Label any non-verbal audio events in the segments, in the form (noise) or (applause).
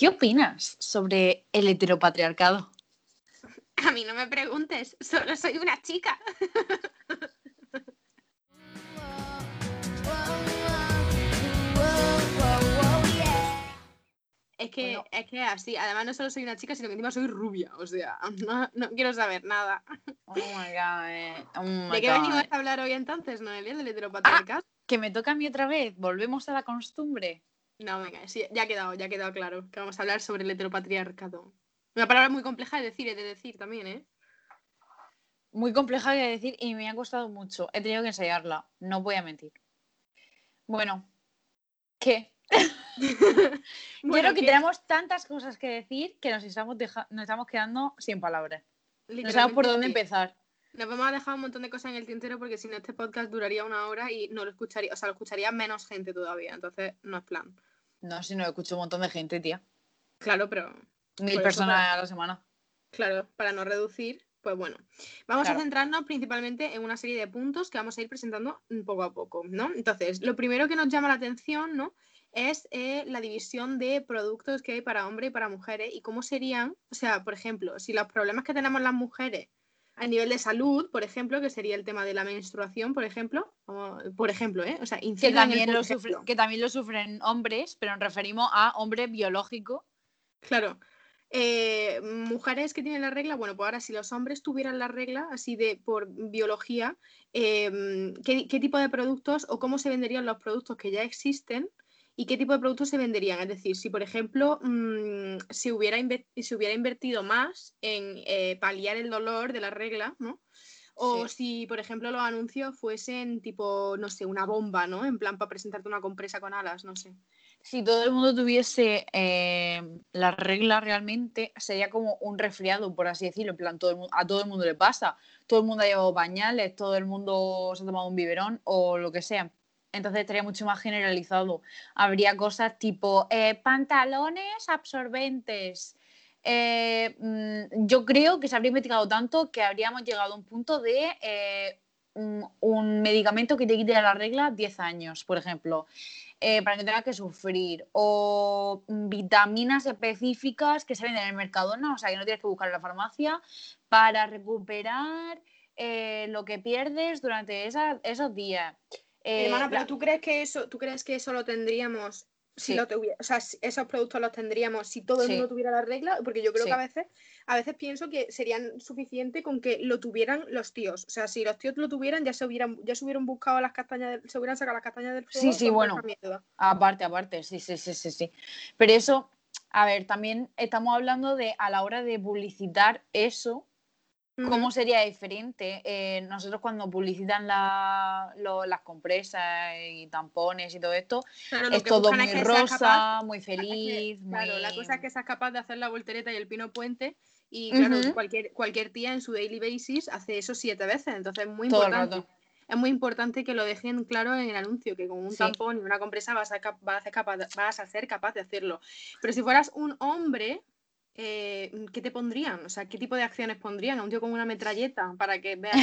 ¿Qué opinas sobre el heteropatriarcado? A mí no me preguntes, solo soy una chica. Es que, es que así, además no solo soy una chica, sino que encima soy rubia, o sea, no, quiero saber nada. Oh my god. Eh, oh ¿De qué venimos a hablar hoy entonces, Noelia, del heteropatriarcado? Ah, que me toca a mí otra vez, volvemos a la costumbre. No, venga, sí, ya ha quedado, ya ha quedado claro que vamos a hablar sobre el heteropatriarcado. Una palabra muy compleja de decir, de decir también, ¿eh? Muy compleja de decir y me ha costado mucho. He tenido que ensayarla, no voy a mentir. Bueno, ¿qué? (laughs) creo que tenemos tantas cosas que decir que nos estamos, nos estamos quedando sin palabras. No sabemos por dónde empezar. Nos vamos a dejar un montón de cosas en el tintero porque si no este podcast duraría una hora y no lo escucharía, o sea, lo escucharía menos gente todavía, entonces no es plan. No, si no escucho un montón de gente, tía. Claro, pero... Mil personas a la semana. Claro, para no reducir, pues bueno. Vamos a centrarnos principalmente en una serie de puntos que vamos a ir presentando poco a poco, ¿no? Entonces, lo primero que nos llama la atención, ¿no? es eh, la división de productos que hay para hombres y para mujeres y cómo serían, o sea, por ejemplo, si los problemas que tenemos las mujeres a nivel de salud, por ejemplo, que sería el tema de la menstruación, por ejemplo, por ejemplo, ¿eh? o sea, que también, lo que también lo sufren hombres, pero nos referimos a hombre biológico. Claro. Eh, mujeres que tienen la regla, bueno, pues ahora si los hombres tuvieran la regla, así de por biología, em, ¿qué, ¿qué, tipo de productos o cómo se venderían los productos que ya existen y qué tipo de productos se venderían. Es decir, si por ejemplo mm, se, hubiera hubiera invertido más en eh, paliar el dolor de la regla, ¿no? O si, por ejemplo, los anuncios fuesen tipo, no sé, una bomba, ¿no? En plan para presentarte una compresa con alas, no sé. Si todo el mundo tuviese eh, la regla realmente, sería como un resfriado, por así decirlo. En plan, todo a todo el mundo le pasa. Todo el mundo ha llevado pañales, todo el mundo se ha tomado un biberón o lo que sea entonces estaría mucho más generalizado. Habría cosas tipo eh, pantalones absorbentes. Eh, mm, yo creo que se habría investigado tanto que habríamos llegado a un punto de eh, un, medicamento que te quite la regla 10 años, por ejemplo, para que tengas que sufrir. O vitaminas específicas que venden en el mercado, ¿no? o sea, que no tienes que buscar en la farmacia para recuperar lo que pierdes durante esos días. Eh, Hermana, pero ¿tú crees que eso, tú crees que eso lo tendríamos si lo tuviera, o sea, esos productos los tendríamos si todo el mundo tuviera la regla? Porque yo creo que a veces, a veces pienso que serían suficiente con que lo tuvieran los tíos. O sea, si los tíos lo tuvieran, ya se hubieran, ya se hubieran buscado las castañas, se hubieran sacado las castañas del fuego. Sí, sí, bueno. Aparte, aparte, sí, sí, sí, sí, sí. Pero eso, a ver, también estamos hablando de a la hora de publicitar eso, ¿Cómo sería diferente? Eh, nosotros cuando publicitan las compresas y tampones y todo esto, es todo muy rosa, muy (laughs) feliz. Claro, la cosa es que seas capaz de hacer la voltereta y el pino puente y claro, cualquier, cualquier tía en su daily basis hace eso siete veces, entonces es muy importante. Es muy importante que lo dejen claro en el anuncio, que con un tampón y una compresa vas a, vas, a capaz, vas a ser capaz de hacerlo. Pero si fueras un hombre, eh, ¿qué te pondrían? O sea, ¿qué tipo de acciones pondrían? ¿A un tío con una metralleta para que veas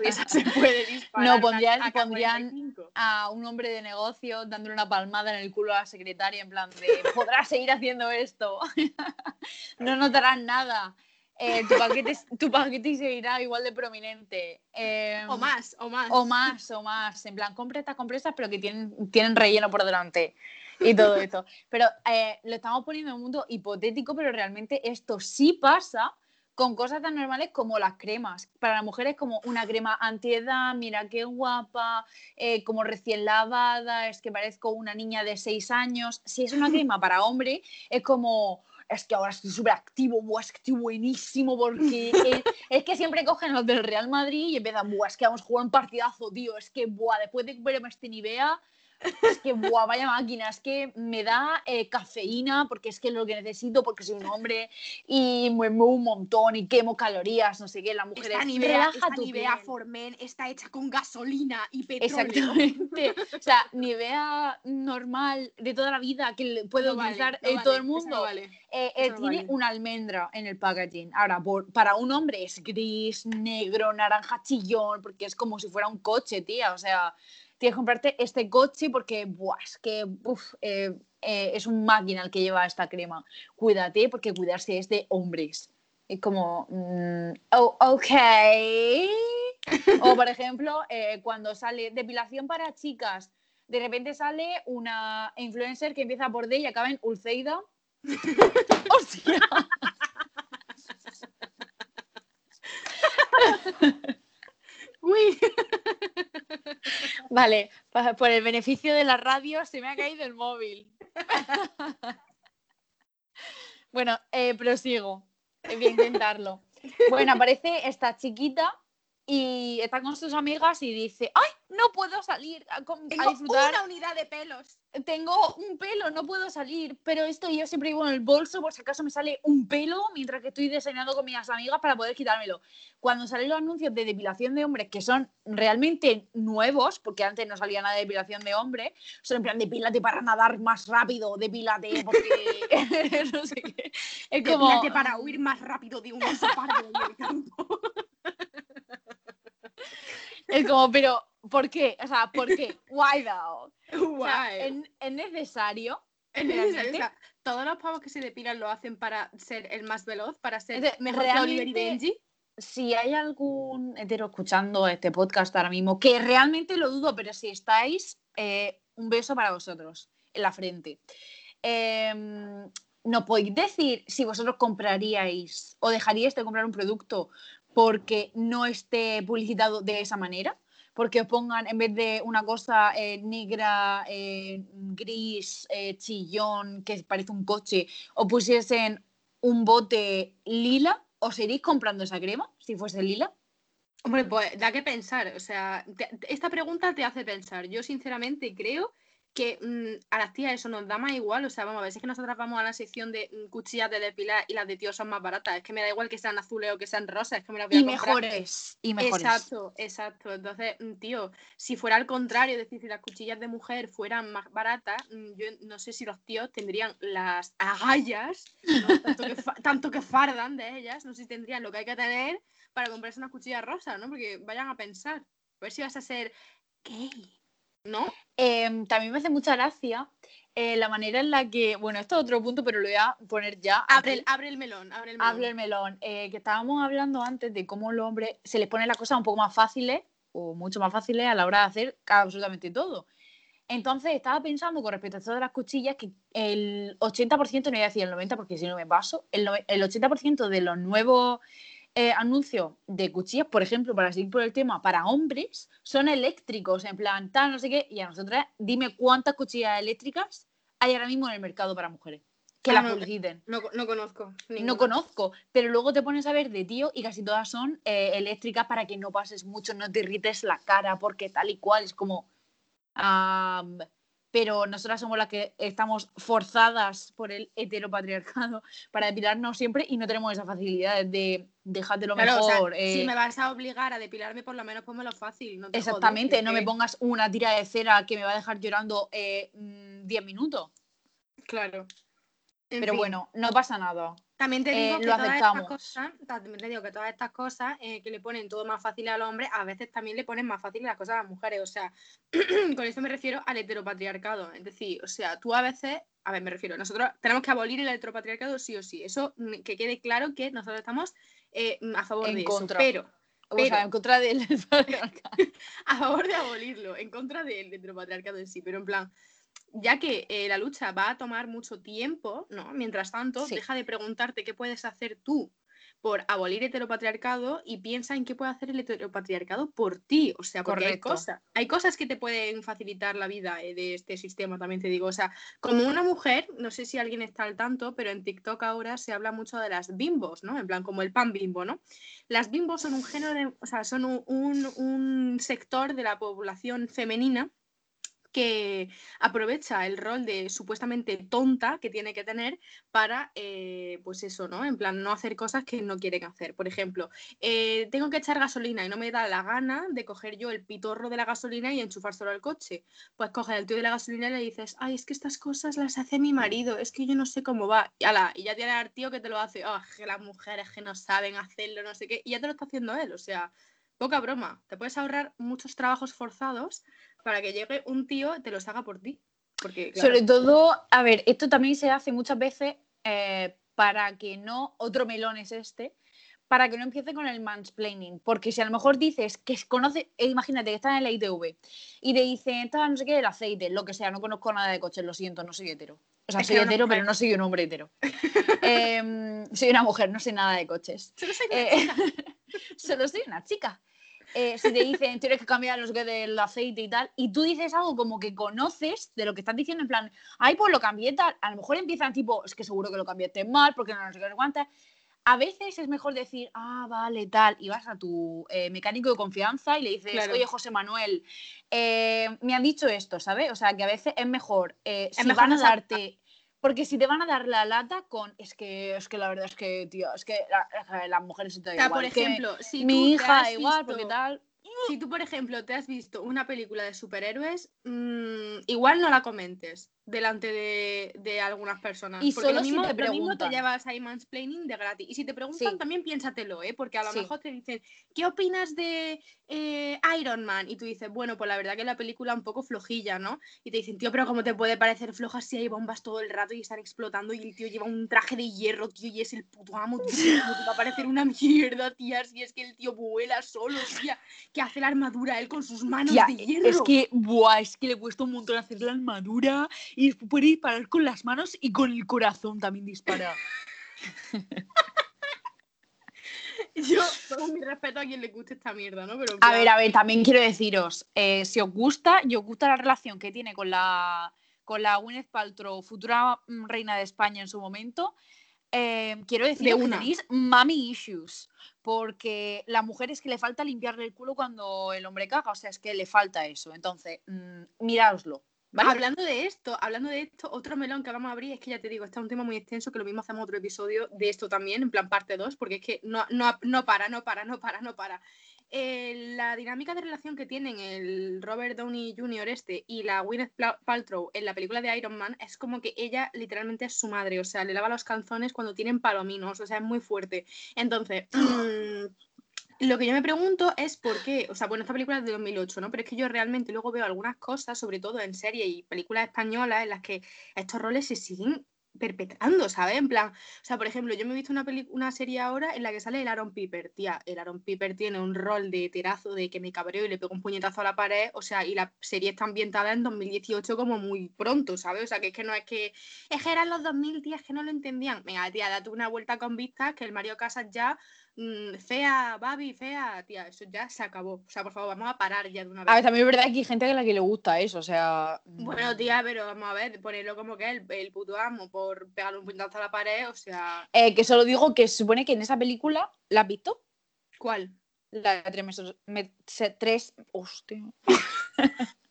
que (laughs) (laughs) se puede disparar? No, pondrían, a, pondrían a un hombre de negocio dándole una palmada en el culo a la secretaria en plan de podrás seguir haciendo esto. (laughs) no notarán nada. Eh, tu, paquete, tu paquete seguirá igual de prominente. Em, o más, o más. O más, o más. En plan, compra estas compresas, pero que tienen, tienen relleno por delante (laughs) y todo esto. Pero eh, lo estamos poniendo en un mundo hipotético, pero realmente esto sí pasa con cosas tan normales como las cremas. Para las mujeres como una crema antiedad, mira qué guapa, eh, como recién lavada, es que parezco una niña de 6 años. Si es una crema para hombre, es como, es que ahora estoy súper activo, es que estoy buenísimo porque (laughs) es, que siempre cogen los del Real Madrid y empiezan, buah, es que vamos a jugar un partidazo, tío, es que, buah, después de verme este Nivea, es que, buah, vaya máquina, es que me da eh, cafeína porque es que es lo que necesito, porque soy un hombre y me muevo un montón y quemo calorías, no sé qué, la mujer esta Nivea, esta Nivea Formen está hecha con gasolina y petróleo. Exactamente. (laughs) o sea, Nivea normal de toda la vida que puede utilizar eh, todo el mundo. Eh, tiene una almendra en el packaging. Ahora, para un hombre es gris, negro, naranja chillón, porque es como si fuera un coche, tía. O sea, tienes que comprarte este coche porque, buah, es que eh, eh, es un máquina el que lleva esta crema. Cuídate porque cuidarse es de hombres. Es como, mm, oh, ok. o por ejemplo, eh, cuando sale depilación para chicas, de repente sale una influencer que empieza por D y acaba en Ulceida. (laughs) ¡Hostia! Uy. Vale, por el beneficio de la radio se me ha caído el móvil. (laughs) bueno, eh, prosigo. Voy a intentarlo. Bueno, aparece esta chiquita y está con sus amigas y dice, ¡ay! No puedo salir a, disfrutar. Una unidad de pelos. Tengo un pelo, no puedo salir. Pero esto yo siempre llevo en el bolso por si acaso me sale un pelo mientras que estoy diseñando con mis amigas para poder quitármelo. Cuando salen los anuncios de depilación de hombres que son realmente nuevos, porque antes no salía nada de depilación de hombres, son en plan depílate para nadar más rápido, depílate porque (laughs) no sé qué. Es como... Depílate para huir más rápido de un oso pardo en el campo. (laughs) Es como, pero ¿por qué? O sea, ¿por qué? Why though? (laughs) Why? ¿es, necesario? (laughs) Es necesario. O sea, todos los pavos que se depilan lo hacen para ser el más veloz, para ser mejor que Oliver y Benji. Si hay algún hetero escuchando este podcast ahora mismo, que realmente lo dudo, pero si estáis, eh, un beso para vosotros en la frente. Em, no podéis decir si vosotros compraríais o dejaríais de comprar un producto porque no esté publicitado de esa manera, porque os pongan en vez de una cosa eh, negra, eh, gris, eh, chillón, que parece un coche, o pusiesen un bote lila, ¿os iréis comprando esa crema si fuese lila? Hombre, pues da que pensar, o sea, esta pregunta te hace pensar. Yo sinceramente creo que mm, a las tías eso nos da más igual, o sea, vamos a ver, si es que nosotras vamos a la sección de mm, cuchillas de depilar y las de tíos son más baratas, es que me da igual que sean azules o que sean rosas, es que me las voy a y mejores, y mejores. Exacto, exacto, entonces, mm, tío, si fuera al contrario, es decir, si las cuchillas de mujer fueran más baratas, yo no sé si los tíos tendrían las agallas, tanto, que fardan de ellas, no sé si tendrían lo que hay que tener para comprarse unas cuchillas rosas, ¿no? Porque vayan a pensar, a ver si vas a ser gay ¿no? Em, también me hace mucha gracia eh, la manera en la que, bueno, esto es otro punto, pero lo voy a poner ya. Abre el, abre el melón, abre el melón. Abre el melón. Eh, que estábamos hablando antes de cómo los hombres se les pone las cosas un poco más fáciles o mucho más fáciles a la hora de hacer absolutamente todo. Entonces estaba pensando con respecto a esto de las cuchillas que el 80%, no voy a decir el 90% porque si no me paso, el, el 80% de los nuevos eh, anuncios de cuchillas, por ejemplo, para seguir por el tema, para hombres, son eléctricos, en plan, tal, no sé qué, y a nosotras, dime cuántas cuchillas eléctricas hay ahora mismo en el mercado para mujeres. Que ah, las publiciten. No, conozco. No conozco, pero luego te pones a ver de tío y casi todas son eh, eléctricas para que no pases mucho, no te irrites la cara, porque tal y cual, es como pero nosotras somos las que estamos forzadas por el heteropatriarcado (laughs) para depilarnos siempre y no tenemos esa facilidad de dejarte lo mejor. Si eh. me vas a obligar a depilarme, por lo menos lo fácil. No exactamente, no me pongas una tira de cera que me va a dejar llorando 10 eh, mm, minutos. Claro. pero bueno, no pasa nada. También te digo, eh, que, todas estas cosas, también te digo que todas estas cosas que le ponen todo más fácil al hombre, a veces también le ponen más fácil las cosas a las mujeres. O sea, (clears throat) con eso me refiero al heteropatriarcado. Es decir, o sea, tú a veces, a ver, me refiero, nosotros tenemos que abolir el heteropatriarcado sí o sí. Eso mm, que quede claro que nosotros estamos eh, a favor de contra. eso. Pero, o sea, en contra del (laughs) heteropatriarcado. (laughs) a favor de abolirlo, en contra del heteropatriarcado en sí, pero en plan, ya que eh, la lucha va a tomar mucho tiempo, ¿no? Mientras tanto, deja de preguntarte qué puedes hacer tú por abolir heteropatriarcado y piensa en qué puede hacer el heteropatriarcado por ti. O sea, porque hay cosas, hay cosas que te pueden facilitar la vida eh, de este sistema, también te digo. O sea, como una mujer, no sé si alguien está al tanto, pero en TikTok ahora se habla mucho de las bimbos, ¿no? En plan, como el pan bimbo, ¿no? Las bimbos son un género de, o sea, son un sector de la población femenina que aprovecha el rol de supuestamente tonta que tiene que tener para, eh, pues eso, ¿no? En plan, no hacer cosas que no quieren hacer. Por ejemplo, eh, tengo que echar gasolina y no me da la gana de coger yo el pitorro de la gasolina y enchufárselo al coche. Pues coges el tío de la gasolina y le dices, ay, es que estas cosas las hace mi marido, es que yo no sé cómo va. Y, y ya tiene al tío que te lo hace, oh, que las mujeres que no saben hacerlo, no sé qué, y ya te lo está haciendo él, o sea, poca broma, te puedes ahorrar muchos trabajos forzados para que llegue un tío te los haga por ti. Porque, Sobre todo, a ver, esto también se hace muchas veces eh, para que no, otro melón es este, para que no empiece con el mansplaining. Porque si a lo mejor dices que conoce, eh, imagínate que estás en la ITV y te dicen, está no sé qué, el aceite, lo que sea, no conozco nada de coches, lo siento, no soy hetero. O sea, soy hetero, pero no soy un hombre hetero. (laughs) Em, soy una mujer, no sé nada de coches. Solo soy una chica. (laughs) Solo soy una chica. Eh, si te dicen tienes que cambiar los que del aceite y tal, y tú dices algo como que conoces de lo que están diciendo, en plan, ay, pues lo cambié tal, a lo mejor empiezan tipo, es que seguro que lo cambiaste mal, porque no sé qué aguanta. A veces es mejor decir, ah, vale, tal, y vas a tu eh, mecánico de confianza y le dices, Claro. oye, José Manuel, eh, me han dicho esto, ¿sabes? O sea, que a veces es mejor, si mejor van a darte, porque si te van a dar la lata con, es que, es que la verdad es que, tío, es que la- las mujeres se te da igual, por ejemplo, si mi tú te hija has igual, visto- porque tal. Si tú, por ejemplo, te has visto una película de superhéroes, mm, igual no la comentes delante de, de algunas personas. Y porque solo lo si mismo, te lo mismo te preguntan. llevas ahí mansplaining de gratis. Y si te preguntan, Sí. también piénsatelo, ¿eh? Porque a lo Sí. mejor te dicen, ¿qué opinas de eh, Iron Man? Y tú dices, bueno, pues la verdad que la película un poco flojilla, ¿no? Y te dicen, tío, pero ¿cómo te puede parecer floja si hay bombas todo el rato y están explotando y el tío lleva un traje de hierro, tío, y es el puto amo, tío, (laughs) ¿cómo te va a parecer una mierda, tía? Si es que el tío vuela solo, tía, que hace la armadura él con sus manos Tía, de hierro. es que, buah, es que le cuesta un montón hacer la armadura y puede disparar con las manos y con el corazón también dispara. (laughs) Yo, con mi respeto a quien le guste esta mierda, ¿no? Pero en A ver, a ver, también quiero deciros, eh, si os gusta y os gusta la relación que tiene con la, con la Gwyneth Paltrow, futura mm, reina de España en su momento, eh, quiero deciros que una. tenéis mommy issues, porque la mujer es que le falta limpiarle el culo cuando el hombre caga, o sea, es que le falta eso. Entonces, mm, miraoslo, ¿vale? Hablando de esto, hablando de esto, otro melón que vamos a abrir es que ya te digo, este es un tema muy extenso, que lo mismo hacemos otro episodio de esto también, en plan parte 2, porque es que no, no, no para, no para, no para, no para. Eh, la dinámica de relación que tienen el Robert Downey Jr. este y la Gwyneth Paltrow en la película de Iron Man es como que ella literalmente es su madre, o sea, le lava los calzones cuando tienen palominos, o sea, es muy fuerte. Entonces, (clears throat) lo que yo me pregunto es por qué, o sea, bueno, esta película es de 2008, ¿no? Pero es que yo realmente luego veo algunas cosas, sobre todo en series y películas españolas, en las que estos roles se siguen perpetrando, ¿sabes? En plan, o sea, por ejemplo, yo me he visto una, peli- una serie ahora en la que sale el Aaron Piper, tía, el Aaron Piper tiene un rol de terazo de que me cabreo y le pego un puñetazo a la pared, o sea, y la serie está ambientada en 2018 como muy pronto, ¿sabes? O sea, que es que no es que, es que eran los 2000, tía, es que no lo entendían. Venga, tía, date una vuelta con vistas, que el Mario Casas ya mm, fea, Babi, fea, tía, eso ya se acabó. O sea, por favor, vamos a parar ya de una A vez. ver, también es verdad que hay gente a la que le gusta eso, o sea. Bueno, mm, tía, pero vamos a ver, ponerlo como que el, el puto amo por pegarle un puñetazo a la pared, o sea, eh, que solo digo que se supone que en esa película, ¿la has visto? ¿cuál? La de tres metros. me- se- tres. Hostia. (laughs)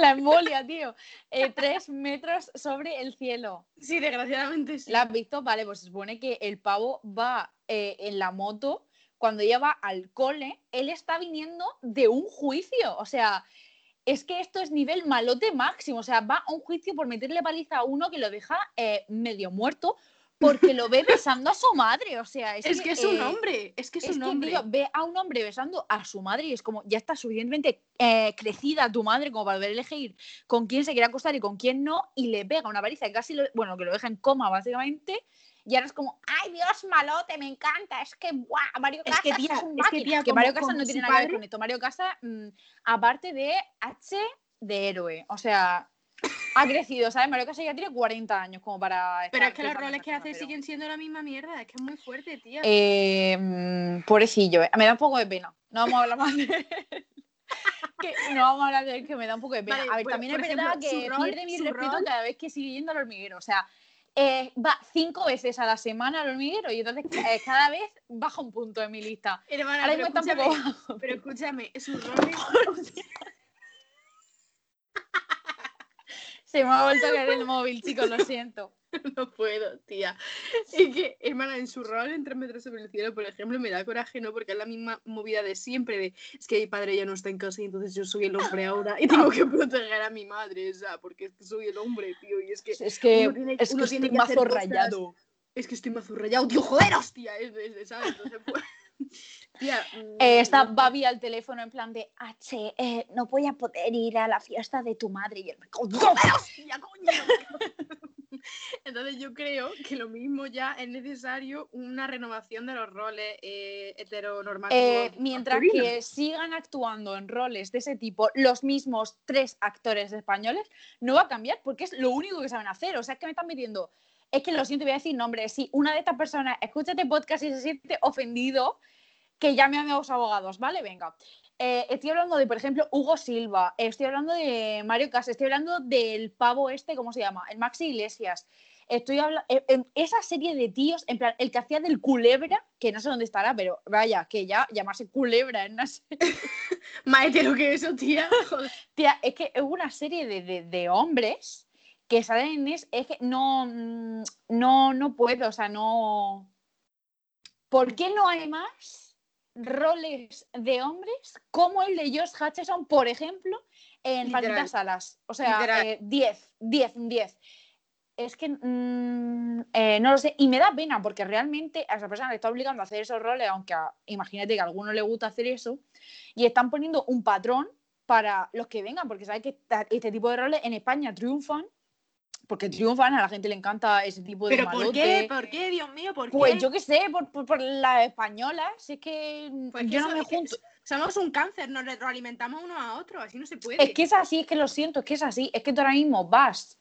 La embolia, tío. Eh, tres metros sobre el cielo. Sí, desgraciadamente sí. ¿La has visto? Vale, pues se supone que el pavo va eh, en la moto. Cuando ella va al cole, él está viniendo de un juicio. O sea, es que esto es nivel malote máximo. O sea, va a un juicio por meterle paliza a uno que lo deja eh, medio muerto porque lo ve (laughs) besando a su madre. O sea, es, Es que es un eh, hombre, es que es, es un que, hombre. tío, ve a un hombre besando a su madre y es como, ya está suficientemente eh, crecida tu madre como para poder elegir con quién se quiere acostar y con quién no, y le pega una paliza que casi, lo, bueno, que lo deja en coma básicamente, y ahora es como, ay Dios, malote, me encanta, es que, guau, Mario Es Casas que, tía, es un es que, máquina". tía, Que Mario Casas no tiene nada que ver con esto, Mario Casas, mm, aparte de H de héroe, o sea... Ha crecido, ¿sabes? Mario Casas ya tiene 40 años como para... Pero es que los roles que cosas, hace pero- siguen siendo la misma mierda, es que es muy fuerte, tía. eh, mm, pobrecillo, eh. me da un poco de pena. No vamos a hablar más de él. (laughs) que no vamos a hablar de él, que me da un poco de pena. Vale, a ver, bueno, también es verdad ejemplo, que rol- pierde mi respeto rol- cada vez que sigue yendo al hormiguero. O sea, eh, va cinco veces a la semana al hormiguero y entonces eh, cada vez baja un punto en mi lista. Hermana, Ahora pero escúchame, pero escúchame, sus (laughs) roles... Se me ha vuelto a caer el móvil, chicos, lo siento. (laughs) No puedo, tía. Es que, hermana, en su rol en tres metros sobre el cielo, por ejemplo, me da coraje, ¿no? Porque es la misma movida de siempre, de es que mi padre ya no está en casa y entonces yo soy el hombre ahora y tengo que proteger a mi madre, o sea, porque es que soy el hombre, tío, y es que Es que, Uno tiene- es que uno estoy tiene que mazo cosas- es que estoy más rayado, tío, joder, hostia, es, es- ¿sabes? Entonces, pues, (laughs) Eh, está Babi al teléfono en plan de H, eh, no voy a poder ir a la fiesta de tu madre. Y él me (laughs) Entonces yo creo que lo mismo ya es necesario una renovación de los roles eh, heteronormativos. Eh, mientras que sigan actuando en roles de ese tipo los mismos tres actores españoles, no va a cambiar porque es lo único que saben hacer. O sea, es que me están metiendo... Es que lo siento, voy a decir nombre. Si una de estas personas escucha este podcast y se siente ofendido, que llame a mis abogados, ¿vale? Venga. Eh, estoy hablando de, por ejemplo, Hugo Silva, estoy hablando de Mario Casas, estoy hablando del pavo este, ¿cómo se llama? El Maxi Iglesias. Estoy hablando, eh, en esa serie de tíos, en plan, el que hacía del culebra, que no sé dónde estará, pero vaya, que ya llamarse culebra en una serie. Maete lo que eso, tía. (laughs) Tía, es que es una serie de, hombres que salen en es, es que no, mm, no, no puedo, o sea, no. ¿Por qué no hay más? Roles de hombres como el de Josh Hutcherson, por ejemplo, en Malditas Alas. O sea, 10, 10, 10. Es que mm, eh, no lo sé. Y me da pena porque realmente a esa persona le está obligando a hacer esos roles, aunque imagínate que a alguno le gusta hacer eso, y están poniendo un patrón para los que vengan, porque sabes que este tipo de roles en España triunfan porque triunfan, a la gente le encanta ese tipo de ¿Pero por qué? ¿Por qué, Dios mío? ¿Por pues qué? Pues yo qué sé, por, por, las españolas, es que pues yo no me junto. somos un cáncer, nos retroalimentamos uno a otro, así no se puede. Es que es así, es que lo siento, es que es así, es que tú ahora mismo vas.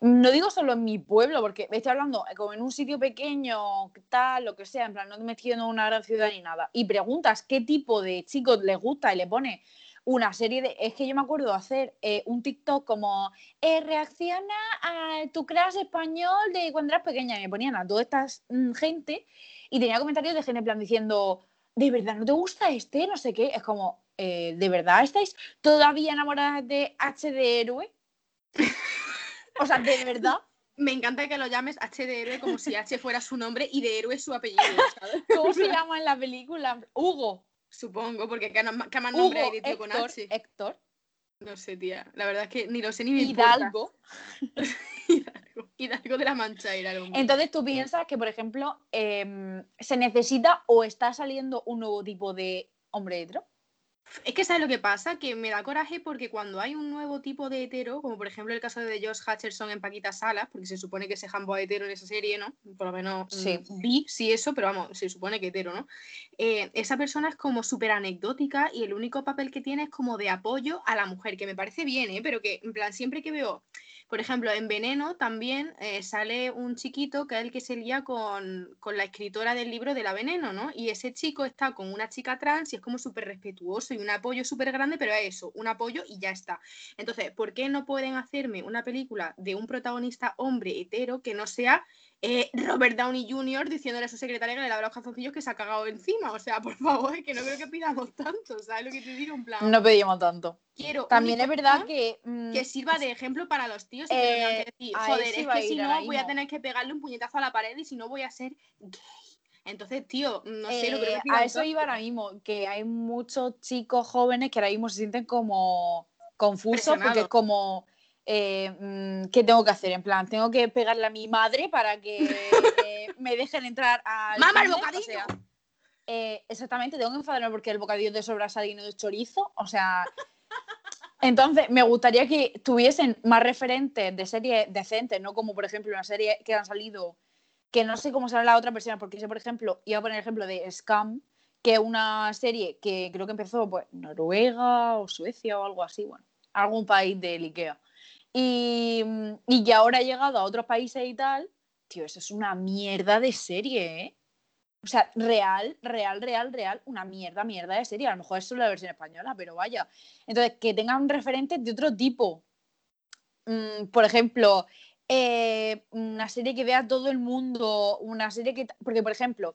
No digo solo en mi pueblo, porque estoy hablando como en un sitio pequeño, tal, lo que sea, en plan, no me estoy en una gran ciudad ni nada, y preguntas qué tipo de chicos les gusta y le pone una serie de... Es que yo me acuerdo hacer eh, un TikTok como eh, reacciona a tu crash español de cuando eras pequeña y me ponían a toda esta mm, gente y tenía comentarios de gente en plan diciendo, ¿de verdad no te gusta este? No sé qué. Es como, eh, ¿de verdad estáis todavía enamoradas de H de héroe? o sea, ¿de verdad? (laughs) Me encanta que lo llames H de héroe como si H fuera su nombre y de héroe su apellido. ¿Cómo se (laughs) llama en la película? Hugo. Supongo, porque ¿qué, más nombre hay de con H? Héctor. No sé, tía. La verdad es que ni lo sé ni me Hidalgo. (laughs) Hidalgo. Hidalgo de la Mancha era Entonces tú piensas que, por ejemplo, em, se necesita o está saliendo un nuevo tipo de hombre hetero. Es que ¿sabes lo que pasa? Que me da coraje porque cuando hay un nuevo tipo de hetero, como por ejemplo el caso de Josh Hutcherson en Paquita Salas, porque se supone que se jambo hetero en esa serie, ¿no? Por lo menos sí. Mm, vi, sí eso, pero vamos, se supone que hetero, ¿no? Eh, esa persona es como súper anecdótica y el único papel que tiene es como de apoyo a la mujer, que me parece bien, ¿eh? Pero que, en plan, siempre que veo por ejemplo, en Veneno también eh, sale un chiquito que es el que se lía con, la escritora del libro de la Veneno, ¿no? Y ese chico está con una chica trans y es como súper respetuoso y un apoyo súper grande, pero es eso, un apoyo y ya está. Entonces, ¿por qué no pueden hacerme una película de un protagonista hombre hetero que no sea eh, Robert Downey Jr. diciéndole a su secretaria que le lava los calzoncillos que se ha cagado encima. O sea, por favor, es que no creo que pidamos tanto, ¿sabes lo que te digo? En plan. No pedimos tanto. Quiero También es verdad que. Mm, que sirva de ejemplo para los tíos y que eh, decir, joder, es que si no voy a tener que pegarle un puñetazo a la pared y si no voy a ser gay. Entonces, tío, no sé, lo que A eso iba ahora mismo, que hay muchos chicos jóvenes que ahora mismo se sienten como confusos porque es como eh, mm, ¿qué tengo que hacer? En plan, tengo que pegarle a mi madre para que (laughs) eh, me dejen entrar al. ¡Mama, el bocadillo! Eh, exactamente, tengo que enfadarme porque el bocadillo de sobrasada y no de chorizo. O sea. Entonces, me gustaría que tuviesen más referentes de series decentes, no como por ejemplo una serie que han salido, que no sé cómo será la otra persona, porque sé, por ejemplo, iba a poner el ejemplo de Scam, que es una serie que creo que empezó pues Noruega o Suecia o algo así, bueno, algún país del IKEA. Y, y que ahora ha llegado a otros países y tal, tío, eso es una mierda de serie, ¿eh? O sea, real, real, real, real, una mierda, mierda de serie. A lo mejor es solo la versión española, pero vaya. Entonces, que tengan referentes de otro tipo. Mm, por ejemplo, eh, una serie que vea todo el mundo, una serie que... Porque, por ejemplo,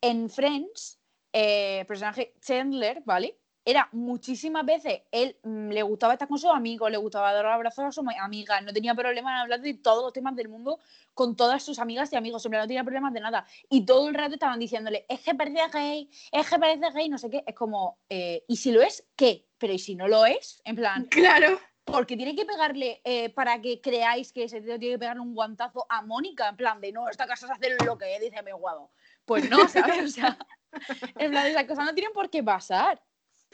en Friends, eh, personaje Chandler, ¿vale? Era muchísimas veces, él mm, le gustaba estar con sus amigos, le gustaba dar abrazos a sus amigas, no tenía problema en hablar de todos los temas del mundo con todas sus amigas y amigos, siempre no tenía problemas de nada. Y todo el rato estaban diciéndole, es que parece gay, es que parece gay, no sé qué. Es como, eh, ¿y si lo es, qué? Pero ¿y si no lo es? En plan... Claro. Porque tiene que pegarle, eh, para que creáis que ese tío tiene que pegarle un guantazo a Mónica, en plan de, no, esta casa se hace lo que dice mi guado. Pues no, ¿sabes? O sea... (laughs) En plan, esas cosas no tienen por qué pasar.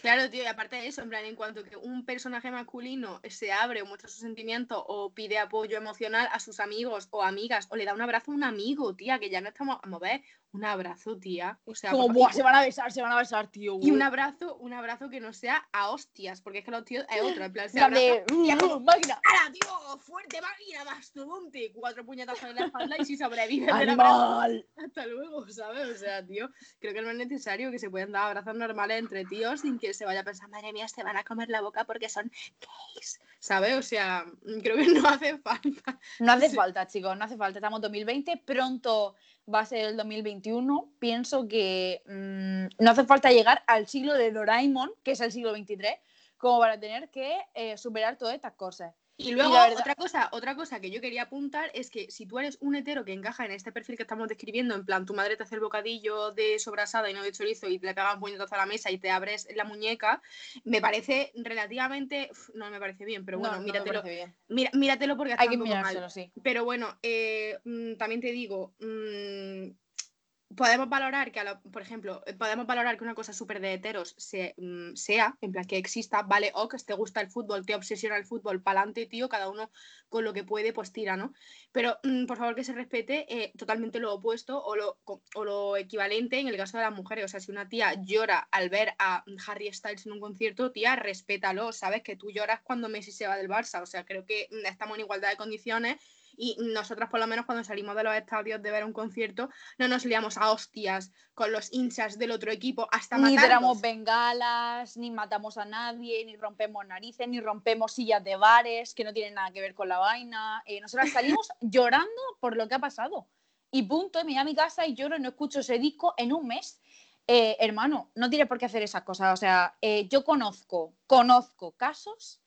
Claro, tío, y aparte de eso, en plan, en cuanto que un personaje masculino se abre o muestra sus sentimientos o pide apoyo emocional a sus amigos o amigas o le da un abrazo a un amigo, tía, que ya no estamos, a mover un abrazo, tía. O sea, Como, buah, se van a besar, se van a besar, tío. y un abrazo, un abrazo que no sea a hostias, porque es que los tíos es otro, en plan, se abrazan y es como, máquina. ¡Hala, tío! ¡Fuerte máquina, mastodonte! Cuatro puñetazos en la espalda y si sobrevive del abrazo, (laughs) hasta luego, ¿sabes? O sea, tío, creo que no es necesario que se puedan dar abrazos normales entre tíos sin que se vaya a pensar, madre mía, se van a comer la boca porque son gays, ¿sabes? O sea, creo que no hace falta. No hace Sí. falta, chicos, no hace falta. Estamos en 2020, pronto va a ser el 2021. Pienso que mm, no hace falta llegar al siglo de Doraemon, que es el siglo 23, como para tener que eh, superar todas estas cosas. Y luego, otra, cosa, otra cosa que yo quería apuntar es que si tú eres un hetero que encaja en este perfil que estamos describiendo, en plan, tu madre te hace el bocadillo de sobrasada y no de chorizo y te pegan puñetazo a la mesa y te abres la muñeca, me parece relativamente... no me parece bien, pero bueno, no, no míratelo, bien. mira- míratelo porque está Hay que un poco mal. mirárselo, sí. Pero bueno, eh, mm, también te digo, mm, podemos valorar que, a lo- por ejemplo, eh, podemos valorar que una cosa súper de heteros se, mm, sea, en plan que exista, vale, o que te gusta el fútbol, te obsesiona el fútbol, pa'lante, tío, cada uno con lo que puede, pues tira, ¿no? Pero mm, por favor que se respete eh, totalmente lo opuesto o lo, o lo equivalente en el caso de las mujeres. O sea, si una tía llora al ver a Harry Styles en un concierto, tía, respétalo, ¿sabes? Que tú lloras cuando Messi se va del Barça. O sea, creo que mm, estamos en igualdad de condiciones y nosotras por lo menos cuando salimos de los estadios de ver un concierto no nos liamos a hostias con los hinchas del otro equipo hasta Ni matarlos. tiramos bengalas, ni matamos a nadie, ni rompemos narices, ni rompemos sillas de bares que no tienen nada que ver con la vaina. Eh, nosotras salimos (laughs) llorando por lo que ha pasado. Y punto, me voy a mi casa y lloro no escucho ese disco en un mes. Eh, hermano, no tienes por qué hacer esas cosas. O sea, eh, yo conozco, conozco casos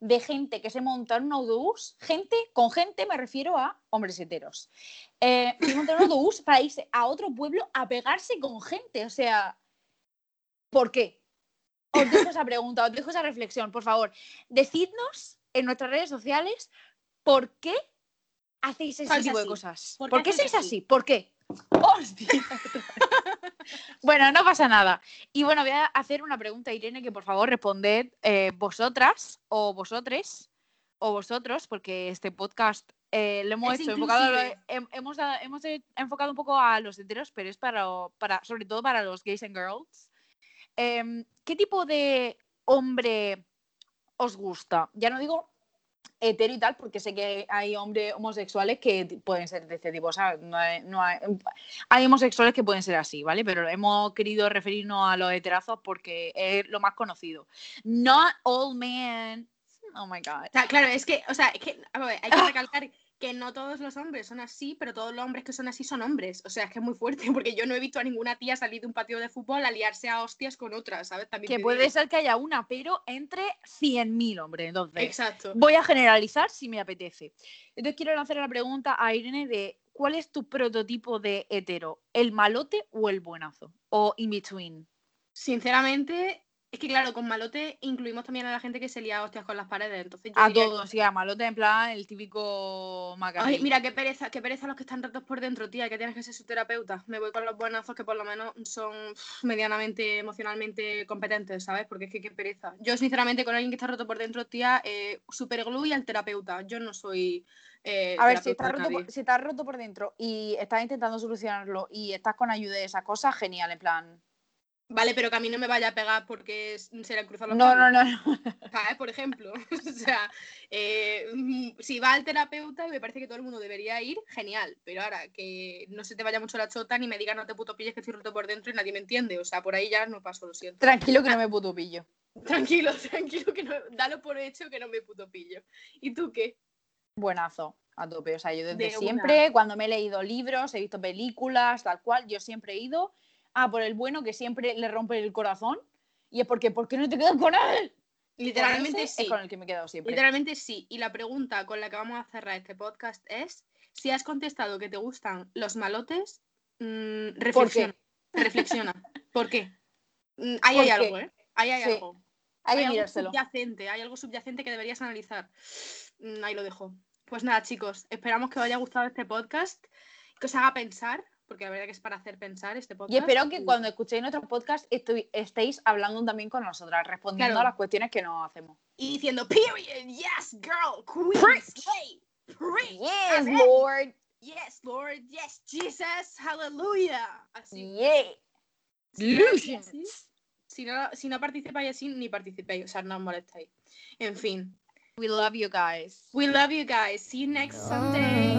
de gente que se monta en un autobús, gente, con gente me refiero a hombres heteros, eh, se monta en un autobús para irse a otro pueblo a pegarse con gente. O sea, ¿por qué? Os dejo esa pregunta, os dejo esa reflexión, por favor. Decidnos en nuestras redes sociales por qué hacéis ese tipo de así. cosas. ¿Por ¿Por qué sois así? así? ¿Por qué? (laughs) ¡Hostia! (laughs) bueno, no pasa nada. Y bueno, voy a hacer una pregunta, Irene, que por favor responded eh, vosotras o vosotres o vosotros, porque este podcast eh, lo hemos Es hecho enfocado, lo- hem- hemos, hemos eh, enfocado un poco a los heteros, pero es para, para sobre todo para los gays and girls. Em, ¿Qué tipo de hombre os gusta? Ya no digo hetero y tal, porque sé que hay hombres homosexuales que pueden ser de este tipo, ¿sabes? No hay, no hay, hay homosexuales que pueden ser así, ¿vale? Pero hemos querido referirnos a los heterazos porque es lo más conocido. Not all men. Oh my god. O sea, claro, es que, o sea, es que, a ver, hay que recalcar que no todos los hombres son así, pero todos los hombres que son así son hombres. O sea, es que es muy fuerte, (laughs) porque yo no he visto a ninguna tía salir de un patio de fútbol a liarse a hostias con otras, ¿sabes? También Que puede digo. ser que haya una, pero entre 100.000 hombres. Entonces, Exacto. voy a generalizar si me apetece. Entonces, quiero lanzar la pregunta a Irene de ¿cuál es tu prototipo de hetero? ¿El malote o el buenazo? ¿O in between? Sinceramente, es que claro, con malote incluimos también a la gente que se lía hostias con las paredes. Entonces yo A que- todos, sí, a malote en plan el típico Macarrey. Ay, mira, qué pereza, qué pereza los que están rotos por dentro, tía, que tienes que ser su terapeuta. Me voy con los buenazos que por lo menos son medianamente emocionalmente competentes, ¿sabes? Porque es que qué pereza. Yo, sinceramente, con alguien que está roto por dentro, tía, eh, super glue y al terapeuta. Yo no soy. eh, A ver, si estás, roto por, si estás roto por dentro y estás intentando solucionarlo y estás con ayuda de esas cosas, genial, en plan. Vale, pero que a mí no me vaya a pegar porque se le han cruzado los No, no, no, no. (laughs) ¿sabes? Por ejemplo. (laughs) o sea, eh, mm, si va al terapeuta y me parece que todo el mundo debería ir, genial. Pero ahora que no se te vaya mucho la chota ni me digas no te puto pilles que estoy roto por dentro y nadie me entiende. O sea, por ahí ya no paso, lo siento. Tranquilo que no me puto pillo. (laughs) Tranquilo, tranquilo, que no, dalo por hecho que no me puto pillo. ¿Y tú qué? Buenazo, a tope. O sea, yo desde De una. siempre, cuando me he leído libros, he visto películas, tal cual, yo siempre he ido a por el bueno que siempre le rompe el corazón. Y es porque, ¿por qué no te quedas con él? Literalmente sí. Es con el que me he quedado siempre. Literalmente sí. Y la pregunta con la que vamos a cerrar este podcast es: si has contestado que te gustan los malotes, mm, reflexiona. Reflexiona. (laughs) ¿Por qué? Mm, ahí hay ¿Por qué? algo, ¿eh? Ahí hay Sí. algo. Hay algo mirárselo. subyacente, hay algo subyacente que deberías analizar. Mm, Ahí lo dejo. Pues nada, chicos, esperamos que os haya gustado este podcast, que os haga pensar, porque la verdad que es para hacer pensar este podcast. Y espero que cuando escuchéis nuestro podcast estoy- estéis hablando también con nosotras, respondiendo Claro. a las cuestiones que nos hacemos. Y diciendo, period, yes, girl, queen, slay, preach, Yes, amen. Lord. Yes, Lord, yes, Jesus, hallelujah. Así. Yeah. Si no, si no, si no participáis así, ni participéis, o sea, no os molestéis. En fin. We love you guys. We love you guys. See you next Sunday.